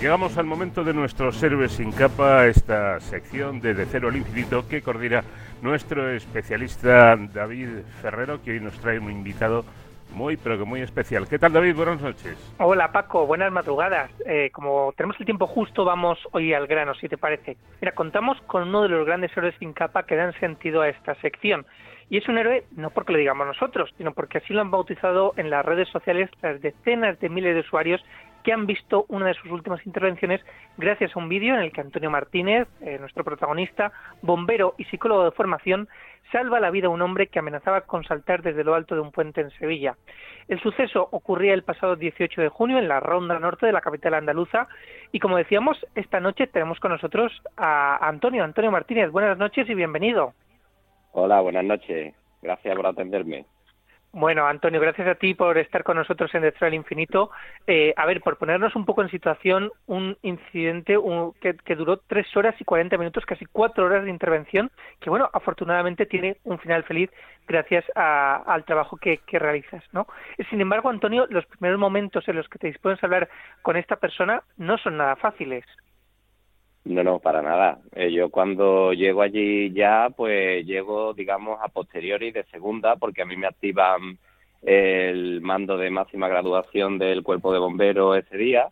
Llegamos al momento de nuestros héroes sin capa, esta sección de De Cero al Infinito que coordina nuestro especialista David Ferrero, que hoy nos trae un invitado muy, pero que muy especial. ¿Qué tal, David? Buenas noches. Hola, Paco. Buenas madrugadas. Eh, como tenemos el tiempo justo, vamos hoy al grano, si te parece. Mira, contamos con uno de los grandes héroes sin capa que dan sentido a esta sección. Y es un héroe no porque lo digamos nosotros, sino porque así lo han bautizado en las redes sociales las decenas de miles de usuarios que han visto una de sus últimas intervenciones gracias a un vídeo en el que Antonio Martínez, eh, nuestro protagonista, bombero y psicólogo de formación, salva la vida a un hombre que amenazaba con saltar desde lo alto de un puente en Sevilla. El suceso ocurría el pasado 18 de junio en la ronda norte de la capital andaluza y como decíamos, esta noche tenemos con nosotros a Antonio, Antonio Martínez. Buenas noches y bienvenido. Hola, buenas noches. Gracias por atenderme. Bueno, Antonio, gracias a ti por estar con nosotros en Destro del Infinito. Eh, a ver, por ponernos un poco en situación, un incidente que, duró tres horas y cuarenta minutos, casi cuatro horas de intervención, que bueno, afortunadamente tiene un final feliz gracias al trabajo que, realizas, ¿no? Sin embargo, Antonio, los primeros momentos en los que te dispones a hablar con esta persona no son nada fáciles. No, no, para nada. Eh, yo cuando llego allí ya, pues llego, digamos, a posteriori de segunda, porque a mí me activan el mando de máxima graduación del cuerpo de bomberos ese día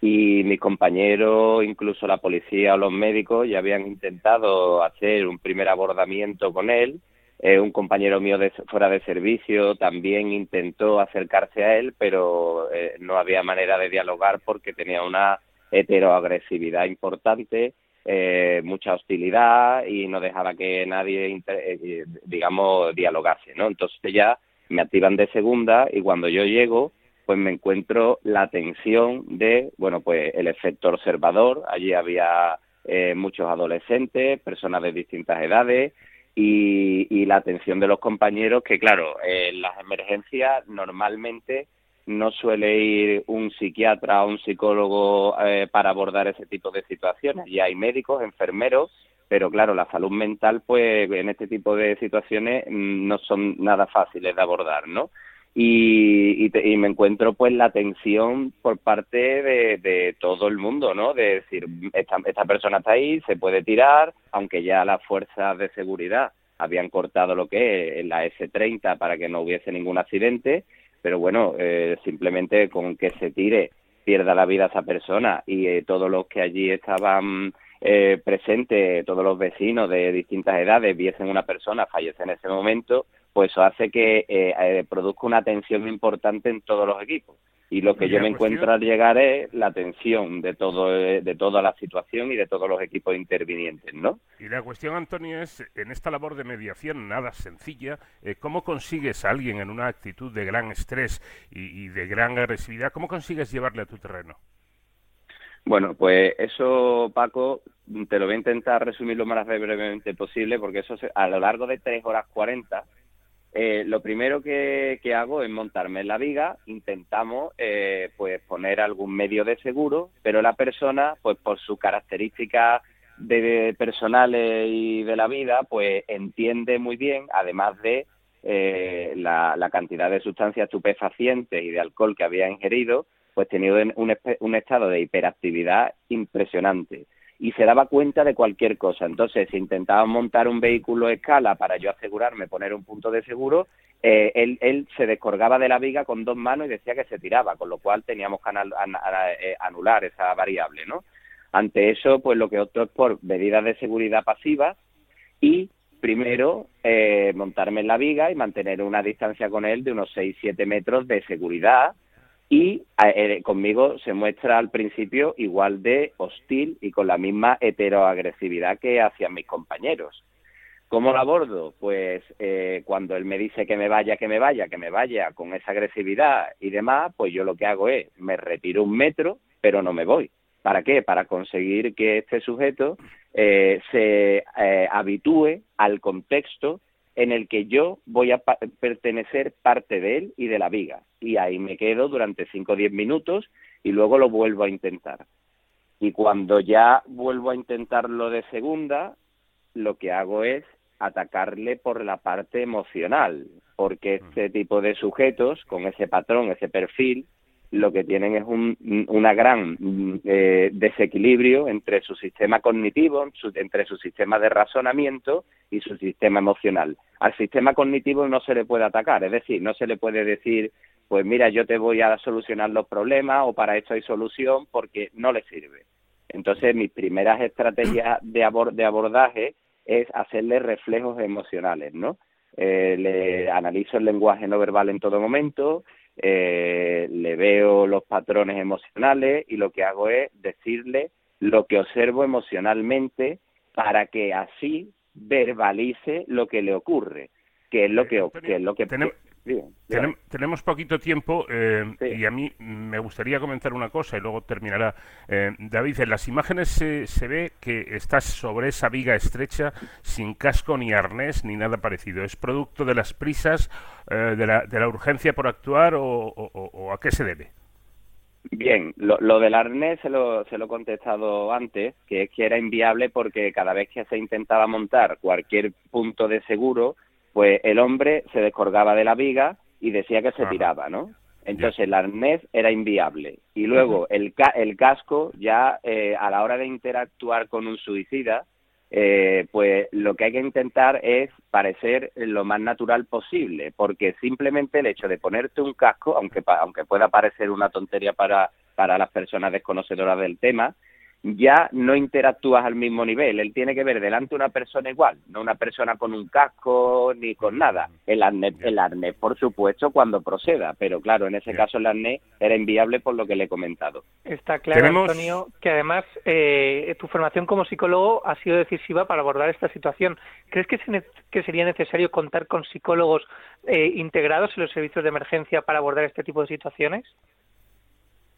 y mis compañeros, incluso la policía o los médicos, ya habían intentado hacer un primer abordamiento con él. Eh, un compañero mío de, fuera de servicio también intentó acercarse a él, pero eh, no había manera de dialogar porque tenía una heteroagresividad importante, eh, mucha hostilidad y no dejaba que nadie, eh, digamos, dialogase, ¿no? Entonces ya me activan de segunda y cuando yo llego, pues me encuentro la tensión de, bueno, pues el efecto observador, allí había eh, muchos adolescentes, personas de distintas edades, y, y, la atención de los compañeros que claro en las emergencias normalmente no suele ir un psiquiatra o un psicólogo eh, para abordar ese tipo de situaciones. Y hay médicos, enfermeros, pero claro, la salud mental, pues en este tipo de situaciones mm, no son nada fáciles de abordar, ¿no? Y, y, me encuentro pues la tensión por parte de, de, todo el mundo, ¿no? De decir, esta, esta persona está ahí, se puede tirar, aunque ya las fuerzas de seguridad habían cortado lo que es la S30 para que no hubiese ningún accidente, pero bueno, eh, simplemente con que se tire, pierda la vida esa persona y eh, todos los que allí estaban eh, presentes, todos los vecinos de distintas edades, viesen una persona fallecer en ese momento, pues eso hace que eh, produzca una tensión importante en todos los equipos y lo que yo me encuentro al llegar es la tensión de todo de toda la situación y de todos los equipos intervinientes, ¿no? Y la cuestión, Antonio, es en esta labor de mediación nada sencilla, eh, ¿cómo consigues a alguien en una actitud de gran estrés y, de gran agresividad, cómo consigues llevarle a tu terreno? Bueno, pues eso, Paco, te lo voy a intentar resumir lo más brevemente posible, porque eso a lo largo de tres horas cuarenta eh, lo primero que, hago es montarme en la viga, intentamos eh, pues poner algún medio de seguro, pero la persona, pues por sus características de, personales y de la vida, pues entiende muy bien, además de eh, la, cantidad de sustancias estupefacientes y de alcohol que había ingerido, pues tenía un estado de hiperactividad impresionante y se daba cuenta de cualquier cosa. Entonces, si intentaba montar un vehículo a escala para yo asegurarme, poner un punto de seguro, eh, él, él, se descolgaba de la viga con dos manos y decía que se tiraba, con lo cual teníamos que eh, anular esa variable, ¿no? Ante eso, pues lo que opto es por medidas de seguridad pasivas y primero eh, montarme en la viga y mantener una distancia con él de unos 6-7 metros de seguridad y eh, conmigo se muestra al principio igual de hostil y con la misma heteroagresividad que hacia mis compañeros. ¿Cómo lo abordo? Pues eh, cuando él me dice que me vaya, que me vaya, que me vaya con esa agresividad y demás, pues yo lo que hago es me retiro un metro, pero no me voy. ¿Para qué? Para conseguir que este sujeto eh, se habitúe al contexto en el que yo voy a pertenecer parte de él y de la viga. Y ahí me quedo durante 5 o 10 minutos y luego lo vuelvo a intentar. Y cuando ya vuelvo a intentarlo de segunda, lo que hago es atacarle por la parte emocional, porque este tipo de sujetos, con ese patrón, ese perfil, lo que tienen es un una gran eh, desequilibrio entre su sistema cognitivo, entre su sistema de razonamiento y su sistema emocional. Al sistema cognitivo no se le puede atacar, es decir, no se le puede decir, pues mira, yo te voy a solucionar los problemas o para esto hay solución porque no le sirve. Entonces, mis primeras estrategias de, de abordaje es hacerle reflejos emocionales, ¿no? Eh, le analizo el lenguaje no verbal en todo momento, eh, le veo los patrones emocionales y lo que hago es decirle lo que observo emocionalmente para que así verbalice lo que le ocurre, que es lo que, que es lo que tenemos poquito tiempo eh, y a mí me gustaría comentar una cosa y luego terminará. Eh, David, en las imágenes se, ve que estás sobre esa viga estrecha sin casco ni arnés ni nada parecido. ¿Es producto de las prisas, eh, de, la, de, la, urgencia por actuar o, a qué se debe? Bien, lo, lo, del arnés se lo, se lo he contestado antes, que es que era inviable porque cada vez que se intentaba montar cualquier punto de seguro, pues el hombre se descolgaba de la viga y decía que se tiraba, ¿no? Entonces el arnés era inviable. Y luego el, el casco ya eh, a la hora de interactuar con un suicida, eh, pues lo que hay que intentar es parecer lo más natural posible, porque simplemente el hecho de ponerte un casco, aunque, aunque pueda parecer una tontería para, para las personas desconocedoras del tema, ya no interactúas al mismo nivel. Él tiene que ver delante una persona igual, no una persona con un casco ni con nada. El arnés, el arnés por supuesto, cuando proceda, pero claro, en ese caso el arnés era inviable por lo que le he comentado. Está claro, Antonio, que además eh, tu formación como psicólogo ha sido decisiva para abordar esta situación. ¿Crees que, que sería necesario contar con psicólogos eh, integrados en los servicios de emergencia para abordar este tipo de situaciones?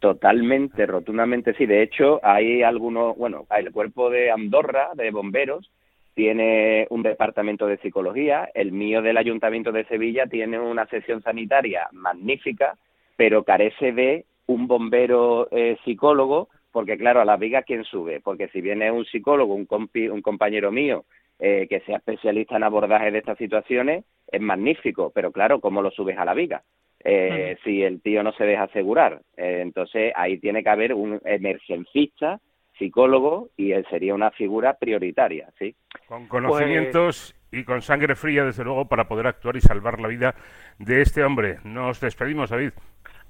Totalmente, rotundamente sí. De hecho, hay algunos, bueno, el cuerpo de Andorra, de bomberos, tiene un departamento de psicología, el mío del Ayuntamiento de Sevilla tiene una sesión sanitaria magnífica, pero carece de un bombero eh, psicólogo, porque claro, a la viga ¿quién sube? Porque si viene un psicólogo, un, un compañero mío, eh, que sea especialista en abordaje de estas situaciones, es magnífico, pero claro, ¿cómo lo subes a la viga? Eh, si el tío no se deja asegurar. Eh, entonces ahí tiene que haber un emergencista, psicólogo, y él sería una figura prioritaria, ¿sí? Con conocimientos y con sangre fría, desde luego, para poder actuar y salvar la vida de este hombre. Nos despedimos, David.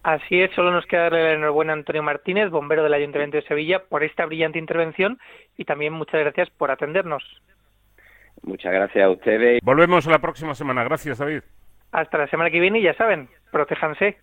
Así es, solo nos queda darle la enhorabuena a Antonio Martínez, bombero del Ayuntamiento de Sevilla, por esta brillante intervención y también muchas gracias por atendernos. Muchas gracias a ustedes. Volvemos la próxima semana. Gracias, David. Hasta la semana que viene y ya saben, protéjanse.